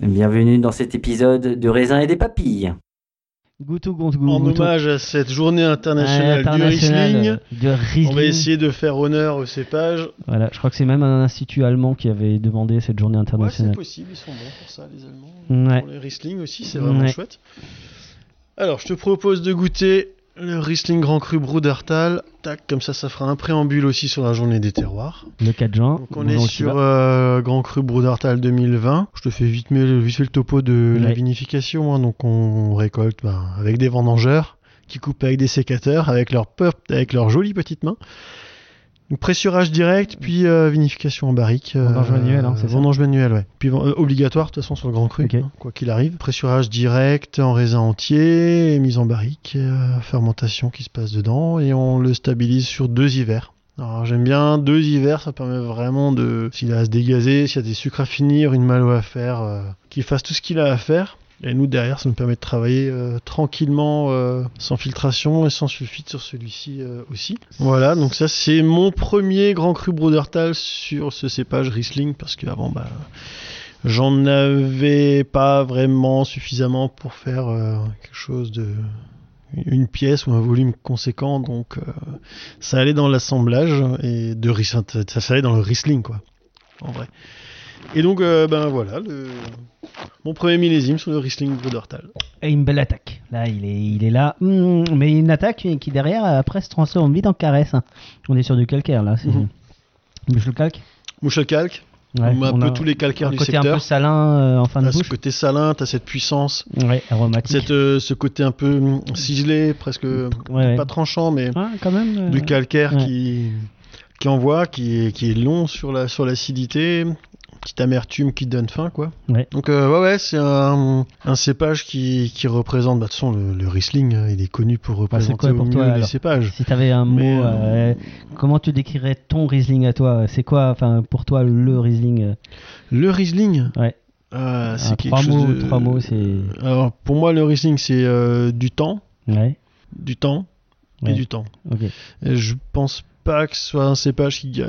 bienvenue dans cet épisode de raisin et des papilles. Goutou, goutou, goutou. En hommage à cette journée internationale International du Riesling, de Riesling. on va essayer de faire honneur au cépage. Voilà, je crois que c'est même un institut allemand qui avait demandé cette journée Ouais, c'est internationale. possible, ils sont bons pour ça, les Allemands. Ouais. Pour les Riesling aussi, c'est vraiment Ouais. chouette. Alors, je te propose de goûter le Riesling Grand Cru Brudertal. Tac, comme ça, ça fera un préambule aussi sur la journée des terroirs. Le 4 juin. Donc, on est sur euh, Grand Cru Brudertal 2020. Je te fais vite, mais, vite fait le topo de la vinification. hein. Donc, on récolte ben, avec des vendangeurs qui coupent avec des sécateurs, avec leurs pop- avec leurs jolies petites mains. Donc, pressurage direct, puis euh, vinification en barrique. Vendange manuelle, hein, c'est ça Vendange manuelle, ouais. Puis euh, obligatoire, de toute façon, sur le Grand Cru, hein, quoi qu'il arrive. Pressurage direct en raisin entier, mise en barrique, euh, fermentation qui se passe dedans, et on le stabilise sur deux hivers. Alors j'aime bien deux hivers, ça permet vraiment de, s'il a à se dégazer, s'il y a des sucres à finir, une malo à faire, euh, qu'il fasse tout ce qu'il a à faire. Et nous derrière, ça nous permet de travailler euh, tranquillement, euh, sans filtration et sans sulfite sur celui-ci euh, aussi. Voilà, donc ça c'est mon premier grand cru Brudertal sur ce cépage Riesling parce qu'avant bah j'en avais pas vraiment suffisamment pour faire quelque chose de une pièce ou un volume conséquent, donc ça allait dans l'assemblage et de ça allait dans le Riesling quoi, en vrai. Et donc euh, ben voilà le mon premier millésime sur le Riesling Brudertal. Et une belle attaque. Là, il est, il est là. Mmh, mais une attaque qui derrière, après, se transforme vite en caresse. On est sur du calcaire là. C'est Mhm. Bouche le calque. Mouche à calque, Ouais, on met un peu tous les calcaires du côté un peu secteur. salin euh, en fin de T'as ce bouche. côté salin, t'as cette puissance, Ouais, aromatique. cette, euh, ce côté un peu hum, ciselé, presque Ouais, pas tranchant, mais Ah, quand même. euh, du calcaire qui, qui envoie, qui est, qui est long sur la sur l'acidité, petite amertume qui donne faim, quoi. Ouais. Donc euh, ouais, ouais, c'est un, un cépage qui, qui représente, bah, de toute façon, le, le Riesling, euh, il est connu pour Bah, représenter quoi au pour mieux toi, les alors cépages. Si t'avais un mot, Mais, euh, comment tu décrirais ton Riesling à toi? C'est quoi, enfin, pour toi, le Riesling? Le Riesling, Ouais. euh, Ah, c'est quelque trois chose mots, de- trois mots, c'est. Alors pour moi, le Riesling, c'est du temps, Ouais. du temps Ouais. et du temps. Ok. Et je pense pas que ce soit un cépage qui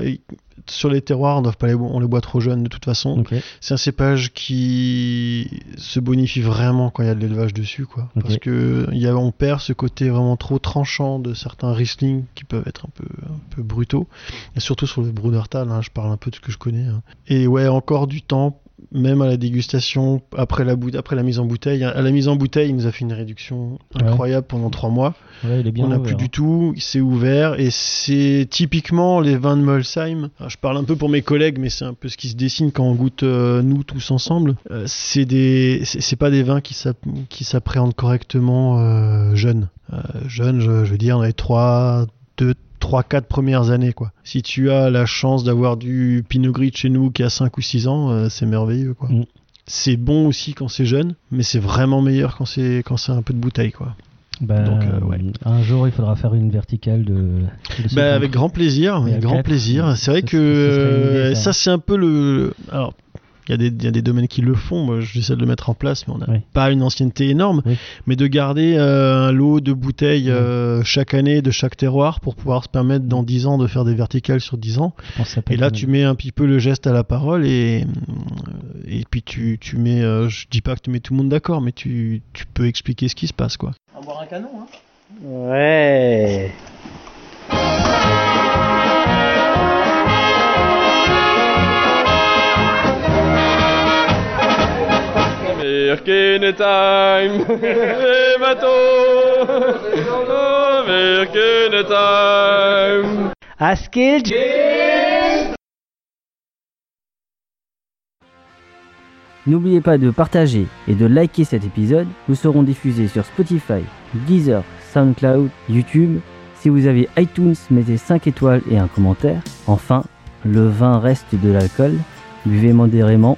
sur les terroirs on doit pas les on les boit trop jeunes de toute façon. C'est un cépage qui se bonifie vraiment quand il y a de l'élevage dessus quoi parce que il y a, on perd ce côté vraiment trop tranchant de certains Riesling qui peuvent être un peu un peu brutaux et surtout sur le Brudertal hein, je parle un peu de ce que je connais hein. et ouais encore du temps même à la dégustation, après la, bout- après la mise en bouteille. À la mise en bouteille, il nous a fait une réduction incroyable pendant trois mois. Ouais, il est bien on n'a plus hein. du tout, c'est ouvert et c'est typiquement les vins de Molsheim. Alors, je parle un peu pour mes collègues, mais c'est un peu ce qui se dessine quand on goûte euh, nous tous ensemble. Euh, c'est des, c'est pas des vins qui s'app- qui s'appréhendent correctement euh, jeunes. Euh, jeunes, je, je veux dire dans les 3, 2, 3, 4 premières années quoi. Si tu as la chance d'avoir du Pinot Gris de chez nous qui a 5 ou 6 ans, euh, c'est merveilleux quoi. Mm. C'est bon aussi quand c'est jeune, mais c'est vraiment meilleur quand c'est quand c'est un peu de bouteille quoi. Bah, Donc, euh, ouais. Un jour, il faudra faire une verticale de. Bah, qu'on- avec grand plaisir, avec grand plaisir. C'est vrai que ça serait une idée, ça. ça, c'est un peu le. Alors, il y, a des- il y a des domaines qui le font. Moi, j'essaie de le mettre en place, mais on n'a Oui. pas une ancienneté énorme. Oui. Mais de garder euh, un lot de bouteilles euh, chaque année de chaque terroir pour pouvoir se permettre dans 10 ans de faire des verticales sur 10 ans. Et là, tu mets un petit peu le geste à la parole et, euh, et puis tu, tu mets. euh, je dis pas que tu mets tout le monde d'accord, mais tu, tu peux expliquer ce qui se passe, quoi. On va boire un canon, hein Ouais. Time, time. N'oubliez pas de partager et de liker cet épisode. Nous serons diffusés sur Spotify, Deezer, SoundCloud, YouTube. Si vous avez iTunes, mettez 5 étoiles et un commentaire. Enfin, le vin reste de l'alcool. Buvez modérément,